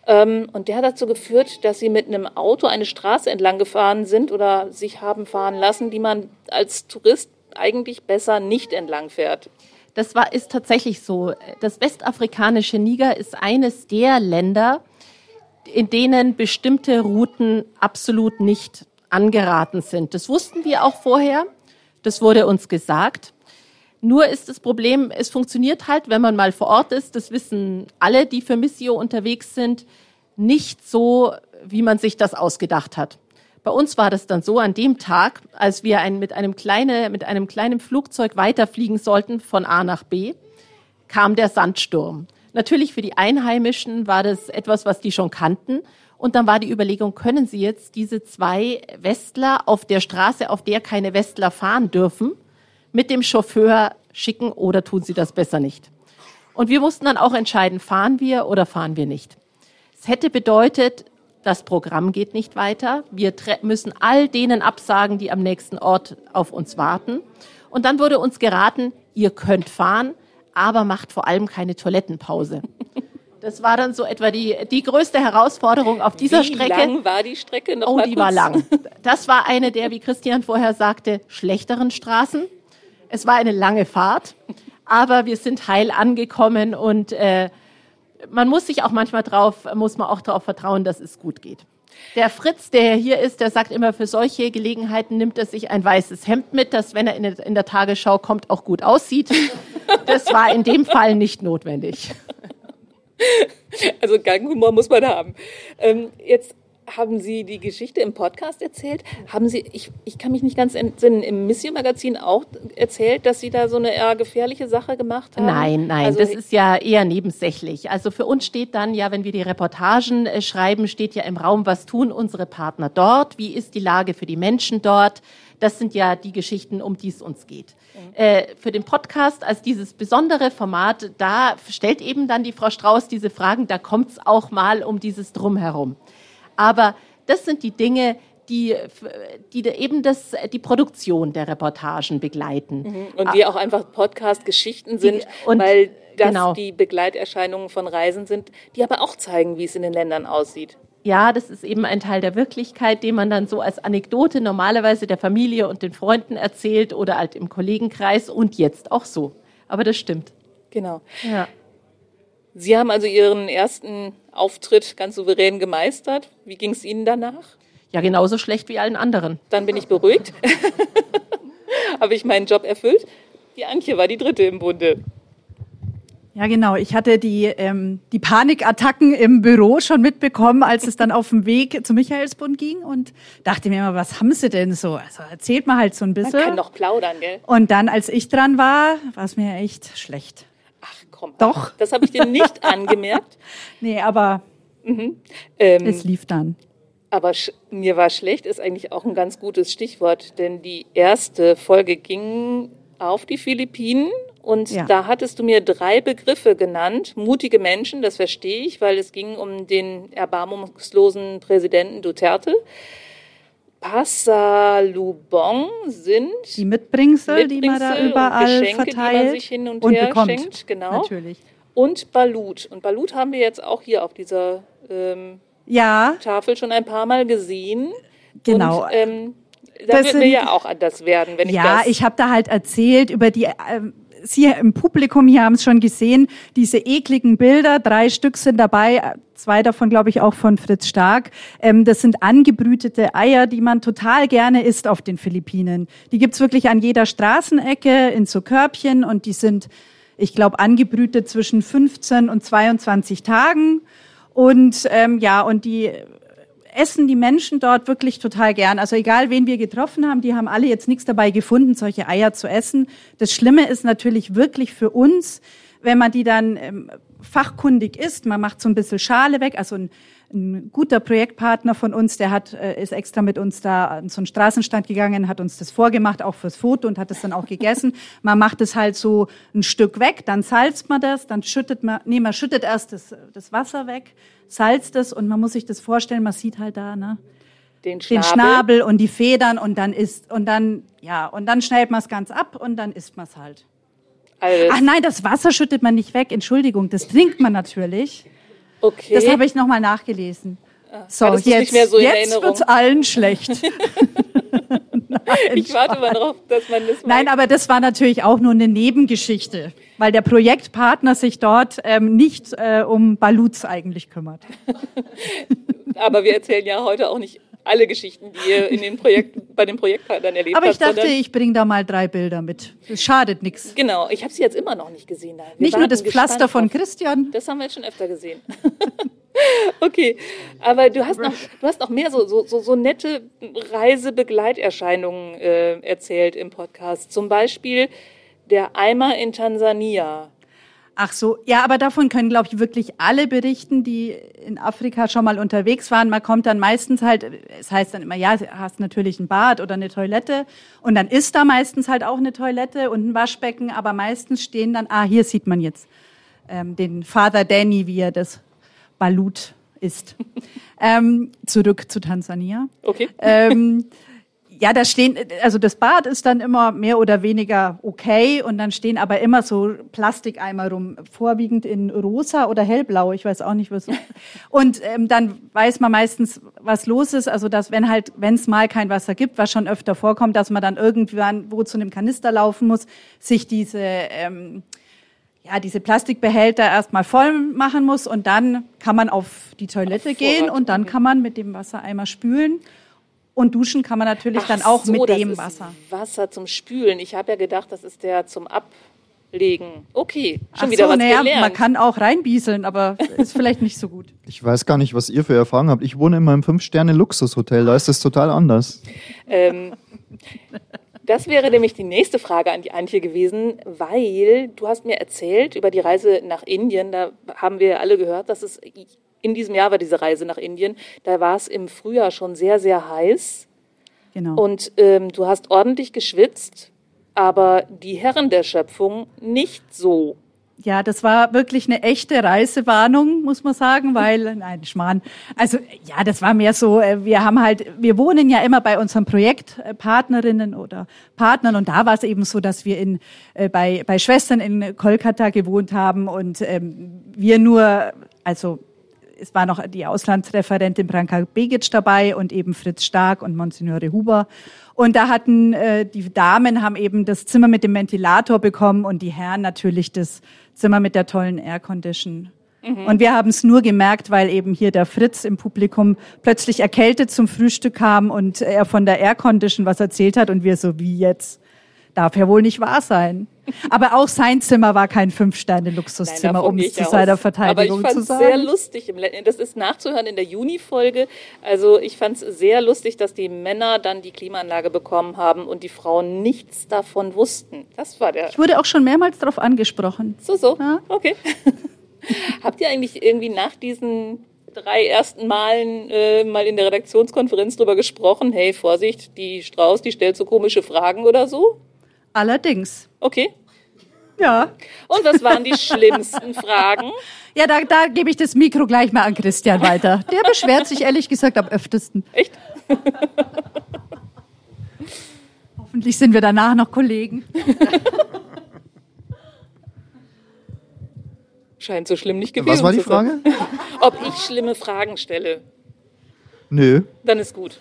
Ähm, und der hat dazu geführt, dass sie mit einem Auto eine Straße entlang gefahren sind oder sich haben fahren lassen, die man als Tourist eigentlich besser nicht entlang fährt. Das war, ist tatsächlich so. Das westafrikanische Niger ist eines der Länder, in denen bestimmte Routen absolut nicht angeraten sind. Das wussten wir auch vorher. Das wurde uns gesagt. Nur ist das Problem, es funktioniert halt, wenn man mal vor Ort ist, das wissen alle, die für Missio unterwegs sind, nicht so, wie man sich das ausgedacht hat. Bei uns war das dann so an dem Tag, als wir ein, mit, einem kleine, mit einem kleinen Flugzeug weiterfliegen sollten von A nach B, kam der Sandsturm. Natürlich für die Einheimischen war das etwas, was die schon kannten. Und dann war die Überlegung, können Sie jetzt diese zwei Westler auf der Straße, auf der keine Westler fahren dürfen, mit dem Chauffeur schicken oder tun Sie das besser nicht? Und wir mussten dann auch entscheiden, fahren wir oder fahren wir nicht. Es hätte bedeutet, das Programm geht nicht weiter. Wir müssen all denen absagen, die am nächsten Ort auf uns warten. Und dann wurde uns geraten, ihr könnt fahren, aber macht vor allem keine Toilettenpause. Das war dann so etwa die, die größte Herausforderung auf dieser Wie Strecke. Wie lang war die Strecke noch? Oh, mal die kurz? war lang. Das war eine der, wie Christian vorher sagte, schlechteren Straßen. Es war eine lange Fahrt, aber wir sind heil angekommen und äh, man muss sich auch manchmal drauf, muss man auch darauf vertrauen, dass es gut geht. Der Fritz, der hier ist, der sagt immer, für solche Gelegenheiten nimmt er sich ein weißes Hemd mit, das, wenn er in der, Tagesschau kommt, auch gut aussieht. Das war in dem Fall nicht notwendig. <laughs> Also Ganghumor muss man haben. Ähm, jetzt haben Sie die Geschichte im Podcast erzählt? Haben Sie, ich, ich kann mich nicht ganz entsinnen, im Missio-Magazin auch erzählt, dass Sie da so eine eher gefährliche Sache gemacht haben? Nein, nein, Also, das ist ja eher nebensächlich. Also für uns steht dann ja, wenn wir die Reportagen äh, schreiben, steht ja im Raum, was tun unsere Partner dort? Wie ist die Lage für die Menschen dort? Das sind ja die Geschichten, um die es uns geht. Äh, für den Podcast als dieses besondere Format, da stellt eben dann die Frau Strauß diese Fragen, da kommt es auch mal um dieses Drumherum. Aber das sind die Dinge, die, die eben das, die Produktion der Reportagen begleiten. und die auch einfach Podcast-Geschichten sind, und- weil das genau. die Begleiterscheinungen von Reisen sind, die aber auch zeigen, wie es in den Ländern aussieht. Ja, das ist eben ein Teil der Wirklichkeit, den man dann so als Anekdote normalerweise der Familie und den Freunden erzählt oder halt im Kollegenkreis und jetzt auch so. Aber das stimmt. Genau. Ja. Sie haben also Ihren ersten Auftritt ganz souverän gemeistert. Wie ging es Ihnen danach? Ja, genauso schlecht wie allen anderen. Dann bin ich beruhigt. <laughs> Habe ich meinen Job erfüllt? Die Antje war die dritte im Bunde. Ja, genau. Ich hatte die, ähm, die Panikattacken im Büro schon mitbekommen, als es dann auf dem Weg zum Michaelsbund ging und dachte mir immer, was haben Sie denn so? Also erzählt mal halt so ein Man bisschen. kann doch plaudern, gell? Und dann, als ich dran war, war es mir echt schlecht. Ach komm. Doch. Das habe ich dir nicht <laughs> angemerkt. Nee, aber Ähm, es lief dann. aber mir war schlecht ist eigentlich auch ein ganz gutes Stichwort, denn die erste Folge ging auf die Philippinen und Ja. da hattest du mir drei Begriffe genannt. Mutige Menschen, das verstehe ich, weil es ging um den erbarmungslosen Präsidenten Duterte. Passalubong sind Die Mitbringsel, die man da Mitbringsel überall Geschenke, die man verteilt sich hin und und her bekommt. schenkt, genau. Natürlich. und Balut. Und Balut haben wir jetzt auch hier auf dieser ähm, Ja, Tafel schon ein paar Mal gesehen. Genau. Und, ähm, da Das wird mir sind- ja auch anders werden, wenn ich ja, das. ich habe da halt erzählt über die. Ähm, Sie im Publikum hier haben es schon gesehen, diese ekligen Bilder, drei Stück sind dabei, zwei davon glaube ich auch von Fritz Stark. Ähm, das sind angebrütete Eier, die man total gerne isst auf den Philippinen. Die gibt's wirklich an jeder Straßenecke in so Körbchen und die sind, ich glaube, angebrütet zwischen 15 und 22 Tagen. Und ähm, ja, und die essen die Menschen dort wirklich total gern. Also egal, wen wir getroffen haben, die haben alle jetzt nichts dabei gefunden, solche Eier zu essen. Das Schlimme ist natürlich wirklich für uns, wenn man die dann ähm, fachkundig isst. Man macht so ein bisschen Schale weg. Also ein, ein guter Projektpartner von uns, der hat, äh, ist extra mit uns da an so einen Straßenstand gegangen, hat uns das vorgemacht, auch fürs Foto und hat es dann auch gegessen. <laughs> Man macht es halt so ein Stück weg, dann salzt man das, dann schüttet man, nee, man schüttet erst das, das Wasser weg, salzt es und man muss sich das vorstellen, man sieht halt da, ne? den den Schnabel. Schnabel und die Federn und dann isst und dann ja und dann schneidet man es ganz ab und dann isst man es halt. Alles. Ach nein, das Wasser schüttet man nicht weg. Entschuldigung, das trinkt man natürlich. Okay. Das habe ich nochmal nachgelesen. So, hattest du's jetzt, so jetzt Erinnerung? wird's allen schlecht. <laughs> Nein, ich warte mal drauf, dass man das Nein, aber das war natürlich auch nur eine Nebengeschichte, weil der Projektpartner sich dort ähm, nicht äh, um Baluts eigentlich kümmert. <laughs> aber wir erzählen ja heute auch nicht alle Geschichten, die ihr in den Projekt, <laughs> bei den Projektpartnern erlebt Aber ich habt. dachte, ich bringe da mal drei Bilder mit. Das schadet nichts. Genau, ich habe sie jetzt immer noch nicht gesehen. Wir Nicht nur das Pflaster von drauf. Christian. Das haben wir jetzt schon öfter gesehen. <laughs> okay, aber du hast noch, du hast noch mehr so, so, so, so nette Reisebegleiterscheinungen äh, erzählt im Podcast. Zum Beispiel der Eimer in Tansania. Ach so, ja, aber davon können, glaube ich, wirklich alle berichten, die in Afrika schon mal unterwegs waren. Man kommt dann meistens halt, es heißt dann immer, ja, du hast natürlich ein Bad oder eine Toilette und dann ist da meistens halt auch eine Toilette und ein Waschbecken, aber meistens stehen dann, ah, hier sieht man jetzt ähm, den Father Danny, wie er das Balut ist. <laughs> ähm, zurück zu Tansania. Okay. Ähm, <laughs> ja, da stehen, also das Bad ist dann immer mehr oder weniger okay und dann stehen aber immer so Plastikeimer rum, vorwiegend in rosa oder hellblau, ich weiß auch nicht was. <laughs> Und ähm, dann weiß man meistens, was los ist, also dass wenn halt, wenn es mal kein Wasser gibt, was schon öfter vorkommt, dass man dann irgendwann wo zu einem Kanister laufen muss, sich diese ähm, ja, diese Plastikbehälter erstmal voll machen muss und dann kann man auf die Toilette Auf gehen und dann kann man mit dem Wassereimer spülen. Und duschen kann man natürlich Ach dann auch so, mit das dem ist Wasser. Wasser zum Spülen. Ich habe ja gedacht, das ist der zum Ablegen. Okay, schon Ach wieder so, was naja, gelernt. man kann auch reinbieseln, aber ist vielleicht nicht so gut. <laughs> Ich weiß gar nicht, was ihr für Erfahrungen habt. Ich wohne in meinem Fünf-Sterne-Luxushotel, da ist das total anders. Ähm, das wäre nämlich die nächste Frage an die Antje gewesen, weil du hast mir erzählt über die Reise nach Indien. Da haben wir alle gehört, dass es in diesem Jahr war diese Reise nach Indien. Da war es im Frühjahr schon sehr, sehr heiß. Genau. Und ähm, du hast ordentlich geschwitzt, aber die Herren der Schöpfung nicht so. Ja, das war wirklich eine echte Reisewarnung, muss man sagen, weil, <laughs> nein, Schmarrn. Also, ja, das war mehr so, äh, wir haben halt, wir wohnen ja immer bei unseren Projektpartnerinnen oder Partnern und da war es eben so, dass wir in, äh, bei, bei Schwestern in Kolkata gewohnt haben und ähm, wir nur, also, es war noch die Auslandsreferentin Branka Begic dabei und eben Fritz Stark und Monsignore Huber. Und da hatten äh, die Damen haben eben das Zimmer mit dem Ventilator bekommen und die Herren natürlich das Zimmer mit der tollen Aircondition. Und wir haben es nur gemerkt, weil eben hier der Fritz im Publikum plötzlich erkältet zum Frühstück kam und er von der Aircondition was erzählt hat und wir so, wie jetzt? Darf ja wohl nicht wahr sein. Aber auch sein Zimmer war kein Fünf-Sterne-Luxuszimmer, um es ich zu aus. seiner Verteidigung Aber ich zu fand es sehr sagen. lustig. Das ist nachzuhören in der Juni-Folge. Also ich fand es sehr lustig, dass die Männer dann die Klimaanlage bekommen haben und die Frauen nichts davon wussten. Das war der. Ich wurde auch schon mehrmals darauf angesprochen. So, so. Ja. Okay. <laughs> Habt ihr eigentlich irgendwie nach diesen drei ersten Malen äh, mal in der Redaktionskonferenz drüber gesprochen? Hey, Vorsicht, die Strauß, die stellt so komische Fragen oder so? Allerdings. Okay. Ja. Und was waren die schlimmsten Fragen? <laughs> Ja, da, da gebe ich das Mikro gleich mal an Christian weiter. Der <laughs> beschwert sich ehrlich gesagt am öftesten. Echt? <laughs> Hoffentlich sind wir danach noch Kollegen. Scheint so schlimm nicht gewesen Was war die. Frage? Ob ich schlimme Fragen stelle. Nö. Dann ist gut.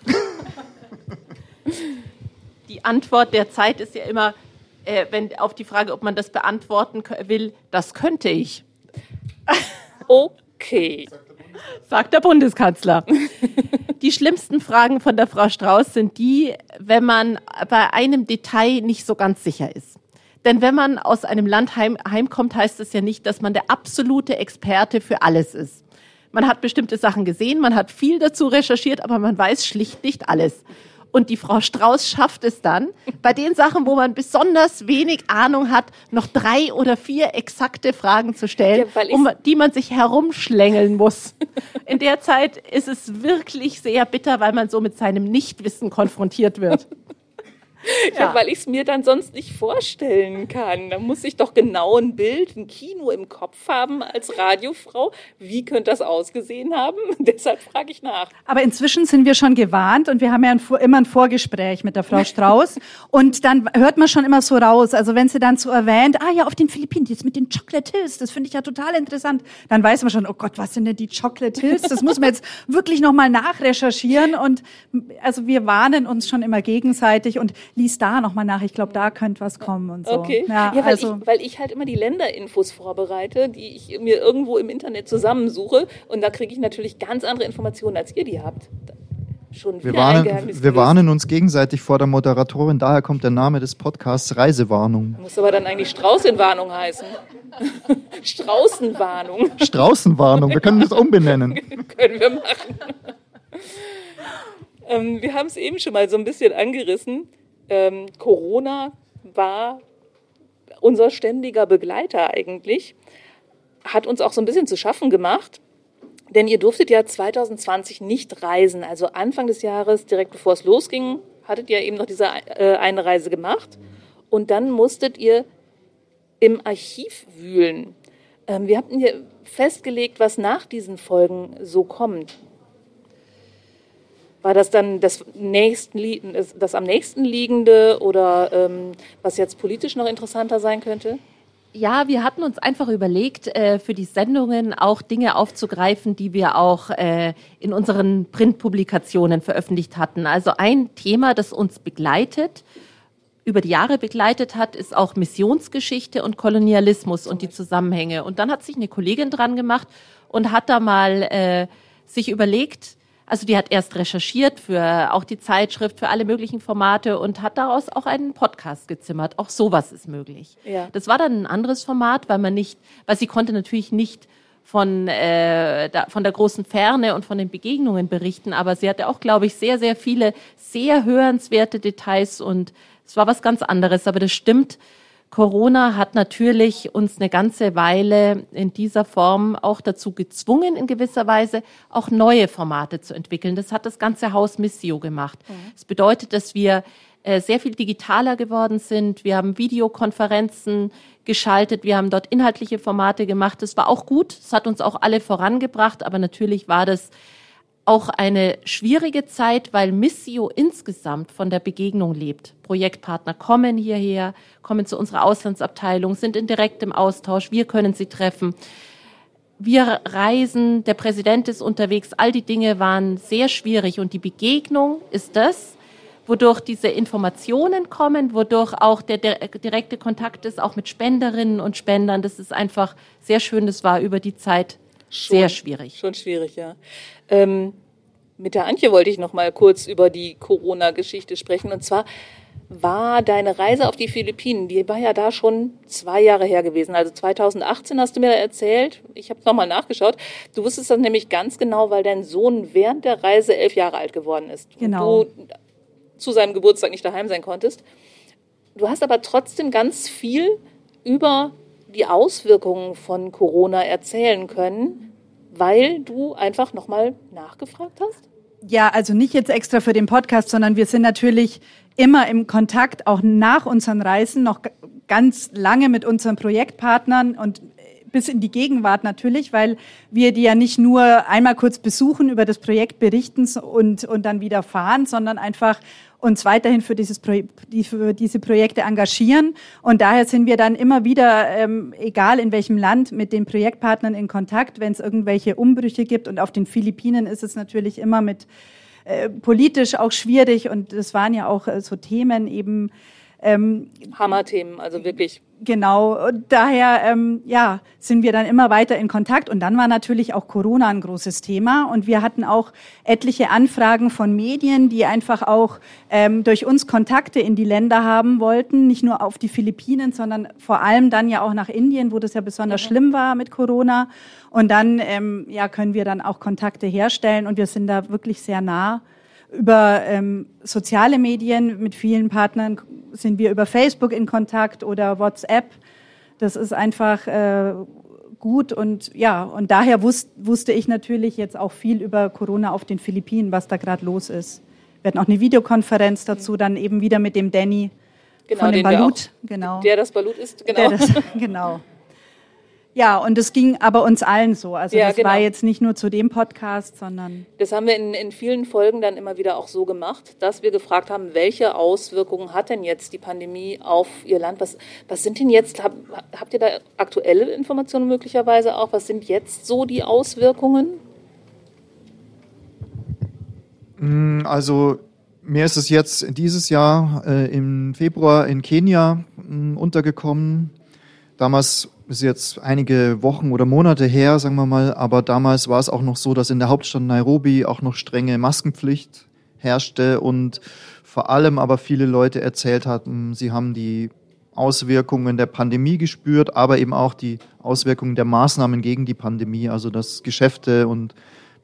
Die Antwort der Zeit ist ja immer, äh, wenn auf die Frage, ob man das beantworten will, das könnte ich, Okay. sagt der Bundeskanzler. die schlimmsten Fragen von der Frau Strauß sind die, wenn man bei einem Detail nicht so ganz sicher ist. Denn wenn man aus einem Land heim, heimkommt, heißt es ja nicht, dass man der absolute Experte für alles ist. Man hat bestimmte Sachen gesehen, man hat viel dazu recherchiert, aber man weiß schlicht nicht alles. Und die Frau Strauß schafft es dann, bei den Sachen, wo man besonders wenig Ahnung hat, noch drei oder vier exakte Fragen zu stellen, Ja, um die man sich herumschlängeln muss. In der Zeit ist es wirklich sehr bitter, weil man so mit seinem Nichtwissen konfrontiert wird. Ja. weil ich es mir dann sonst nicht vorstellen kann. Da muss ich doch genau ein Bild, ein Kino im Kopf haben als Radiofrau. Wie könnte das ausgesehen haben? <laughs> Deshalb frage ich nach. Aber inzwischen sind wir schon gewarnt und wir haben ja ein, immer ein Vorgespräch mit der Frau <laughs> Strauß. und dann hört man schon immer so raus. Also wenn sie dann so erwähnt, ah ja, auf den Philippinen, jetzt mit den Chocolate Hills, das finde ich ja total interessant. Dann weiß man schon, oh Gott, was sind denn die Chocolate Hills? Das muss man jetzt wirklich nochmal nachrecherchieren. Und also wir warnen uns schon immer gegenseitig und lies da nochmal nach. Ich glaube, da könnte was kommen und so. Okay. Ja, weil, also, ich, weil ich halt immer die Länderinfos vorbereite, die ich mir irgendwo im Internet zusammensuche. Und da kriege ich natürlich ganz andere Informationen, als ihr die habt. Schon wieder Wir warnen, wir warnen uns gegenseitig vor der Moderatorin, daher kommt der Name des Podcasts Reisewarnung. Muss aber dann eigentlich Straußenwarnung heißen. <laughs> Straußenwarnung Straußenwarnung, wir können das umbenennen. <laughs> können wir machen. ähm, wir haben es eben schon mal so ein bisschen angerissen. Ähm, Corona war unser ständiger Begleiter eigentlich, hat uns auch so ein bisschen zu schaffen gemacht. Denn ihr durftet ja 2020 nicht reisen. Also Anfang des Jahres, direkt bevor es losging, hattet ihr eben noch diese äh, eine Reise gemacht. Und dann musstet ihr im Archiv wühlen. Ähm, wir hatten hier festgelegt, was nach diesen Folgen so kommt. War das dann das, nächsten, das am nächsten liegende oder ähm, was jetzt politisch noch interessanter sein könnte? Ja, wir hatten uns einfach überlegt, äh, für die Sendungen auch Dinge aufzugreifen, die wir auch äh, in unseren Printpublikationen veröffentlicht hatten. Also ein Thema, das uns begleitet, über die Jahre begleitet hat, ist auch Missionsgeschichte und Kolonialismus und die Zusammenhänge. Und dann hat sich eine Kollegin dran gemacht und hat da mal äh, sich überlegt, also die hat erst recherchiert für auch die Zeitschrift, für alle möglichen Formate und hat daraus auch einen Podcast gezimmert. Auch sowas ist möglich. Ja. Das war dann ein anderes Format, weil man nicht, weil sie konnte natürlich nicht von, äh, da, von der großen Ferne und von den Begegnungen berichten, aber sie hatte auch, glaube ich, sehr, sehr viele sehr hörenswerte Details und es war was ganz anderes. Aber das stimmt, Corona hat natürlich uns eine ganze Weile in dieser Form auch dazu gezwungen, in gewisser Weise auch neue Formate zu entwickeln. Das hat das ganze Haus Missio gemacht. Mhm. Das bedeutet, dass wir äh, sehr viel digitaler geworden sind. Wir haben Videokonferenzen geschaltet. Wir haben dort inhaltliche Formate gemacht. Das war auch gut. Das hat uns auch alle vorangebracht. Aber natürlich war das auch eine schwierige Zeit, weil Missio insgesamt von der Begegnung lebt. Projektpartner kommen hierher, kommen zu unserer Auslandsabteilung, sind in direktem Austausch, wir können sie treffen. Wir reisen, der Präsident ist unterwegs, all die Dinge waren sehr schwierig und die Begegnung ist das, wodurch diese Informationen kommen, wodurch auch der direkte Kontakt ist, auch mit Spenderinnen und Spendern. Das ist einfach sehr schön, das war über die Zeit schon, sehr schwierig. Schon schwierig, ja. Ähm, mit der Antje wollte ich noch mal kurz über die Corona-Geschichte sprechen. Und zwar war deine Reise auf die Philippinen, die war ja da schon zwei Jahre her gewesen. Also 2018 hast du mir erzählt, ich habe nochmal nachgeschaut, du wusstest das nämlich ganz genau, weil dein Sohn während der Reise elf Jahre alt geworden ist. Genau. Und du zu seinem Geburtstag nicht daheim sein konntest. Du hast aber trotzdem ganz viel über die Auswirkungen von Corona erzählen können weil du einfach nochmal nachgefragt hast? Ja, also nicht jetzt extra für den Podcast, sondern wir sind natürlich immer im Kontakt, auch nach unseren Reisen, noch ganz lange mit unseren Projektpartnern und bis in die Gegenwart natürlich, weil wir die ja nicht nur einmal kurz besuchen, über das Projekt berichten und, und dann wieder fahren, sondern einfach uns weiterhin für, dieses Pro für diese Projekte engagieren. Und daher sind wir dann immer wieder, ähm, egal in welchem Land, mit den Projektpartnern in Kontakt, wenn es irgendwelche Umbrüche gibt. Und auf den Philippinen ist es natürlich immer mit äh, politisch auch schwierig. Und das waren ja auch äh, so Themen eben. Ähm, Hammerthemen, also wirklich Genau, und daher ähm, ja, sind wir dann immer weiter in Kontakt. Und dann war natürlich auch Corona ein großes Thema. Und wir hatten auch etliche Anfragen von Medien, die einfach auch ähm, durch uns Kontakte in die Länder haben wollten. Nicht nur auf die Philippinen, sondern vor allem dann ja auch nach Indien, wo das ja besonders ja. schlimm war mit Corona. Und dann ähm, ja, können wir dann auch Kontakte herstellen. Und wir sind da wirklich sehr nah über ähm, soziale Medien mit vielen Partnern sind wir über Facebook in Kontakt oder WhatsApp. Das ist einfach äh, gut und ja, und daher wus wusste ich natürlich jetzt auch viel über Corona auf den Philippinen, was da gerade los ist. Wir hatten auch eine Videokonferenz dazu, dann eben wieder mit dem Danny genau, von dem Balut. Auch, genau. Der das Balut ist, genau. Das, <laughs> genau. Ja, und es ging aber uns allen so. Also ja, das genau. war jetzt nicht nur zu dem Podcast, sondern. Das haben wir in, in vielen Folgen dann immer wieder auch so gemacht, dass wir gefragt haben, welche Auswirkungen hat denn jetzt die Pandemie auf Ihr Land? Was, was sind denn jetzt, hab, habt ihr da aktuelle Informationen möglicherweise auch? Was sind jetzt so die Auswirkungen? Mm, also mir ist es jetzt dieses Jahr äh, im Februar in Kenia äh, untergekommen. Damals ist jetzt einige Wochen oder Monate her, sagen wir mal, aber damals war es auch noch so, dass in der Hauptstadt Nairobi auch noch strenge Maskenpflicht herrschte und vor allem aber viele Leute erzählt hatten, sie haben die Auswirkungen der Pandemie gespürt, aber eben auch die Auswirkungen der Maßnahmen gegen die Pandemie, also dass Geschäfte und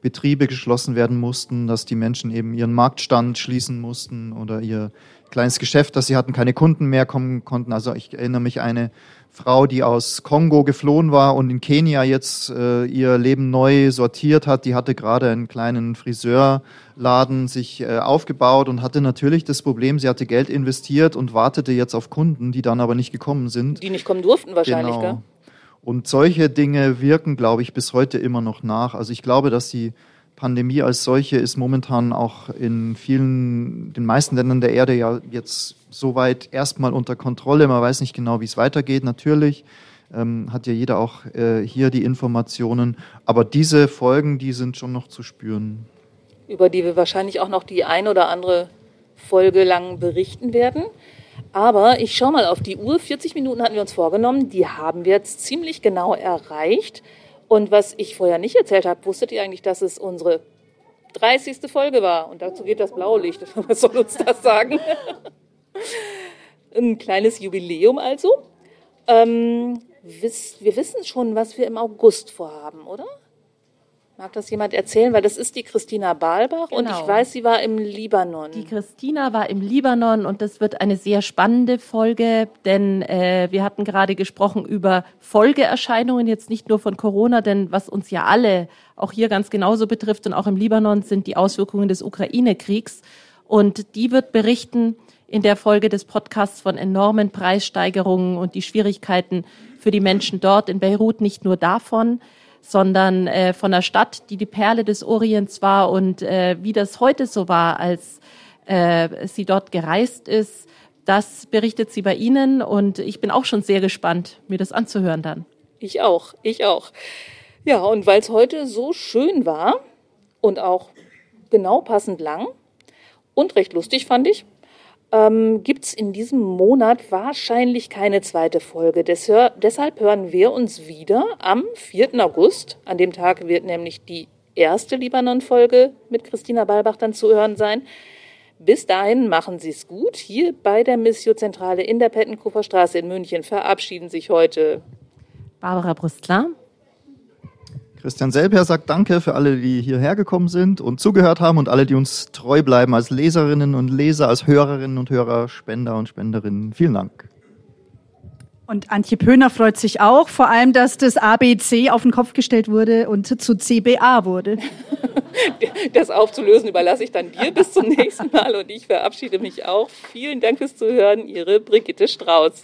Betriebe geschlossen werden mussten, dass die Menschen eben ihren Marktstand schließen mussten oder ihr kleines Geschäft, dass sie hatten, keine Kunden mehr kommen konnten. Also ich erinnere mich eine Frau, die aus Kongo geflohen war und in Kenia jetzt äh, ihr Leben neu sortiert hat. Die hatte gerade einen kleinen Friseurladen sich äh, aufgebaut und hatte natürlich das Problem, sie hatte Geld investiert und wartete jetzt auf Kunden, die dann aber nicht gekommen sind. Die nicht kommen durften wahrscheinlich, genau. gell? Und solche Dinge wirken, glaube ich, bis heute immer noch nach. Also ich glaube, dass die Pandemie als solche ist momentan auch in vielen, den meisten Ländern der Erde ja jetzt soweit erstmal unter Kontrolle. Man weiß nicht genau, wie es weitergeht, natürlich. Ähm, hat ja jeder auch äh, hier die Informationen. Aber diese Folgen, die sind schon noch zu spüren. Über die wir wahrscheinlich auch noch die ein oder andere Folge lang berichten werden. Aber ich schaue mal auf die Uhr. 40 Minuten hatten wir uns vorgenommen. Die haben wir jetzt ziemlich genau erreicht. Und was ich vorher nicht erzählt habe, wusstet ihr eigentlich, dass es unsere 30. Folge war? Und dazu geht das blaue Licht. <laughs> Was soll uns das sagen? Ein kleines Jubiläum also. Ähm, wir wissen schon, was wir im August vorhaben, oder? Mag das jemand erzählen? Weil das ist die Christina Balbach genau. und ich genau. weiß, sie war im Libanon. Die Christina war im Libanon und das wird eine sehr spannende Folge, denn äh, wir hatten gerade gesprochen über Folgeerscheinungen, jetzt nicht nur von Corona, denn was uns ja alle auch hier ganz genauso betrifft und auch im Libanon sind die Auswirkungen des Ukraine-Kriegs. Und die wird berichten in der Folge des Podcasts von enormen Preissteigerungen und die Schwierigkeiten für die Menschen dort in Beirut, nicht nur davon, sondern äh, von der Stadt, die die Perle des Orients war und äh, wie das heute so war, als äh, sie dort gereist ist. Das berichtet sie bei Ihnen und ich bin auch schon sehr gespannt, mir das anzuhören dann. Ich auch, ich auch. Ja, und weil es heute so schön war und auch genau passend lang und recht lustig fand ich, ähm, gibt es in diesem Monat wahrscheinlich keine zweite Folge. Desher, deshalb hören wir uns wieder am 4. August. An dem Tag wird nämlich die erste Libanon-Folge mit Christina Balbach dann zu hören sein. Bis dahin machen Sie es gut. Hier bei der Missio-Zentrale in der Pettenkofer Straße in München verabschieden sich heute Barbara Brustler Christian Selper sagt Danke für alle, die hierher gekommen sind und zugehört haben und alle, die uns treu bleiben als Leserinnen und Leser, als Hörerinnen und Hörer, Spender und Spenderinnen. Vielen Dank. Und Antje Pöhner freut sich auch, vor allem, dass das ABC auf den Kopf gestellt wurde und zu CBA wurde. <laughs> Das aufzulösen überlasse ich dann dir bis zum nächsten Mal und ich verabschiede mich auch. Vielen Dank fürs Zuhören, Ihre Brigitte Strauß.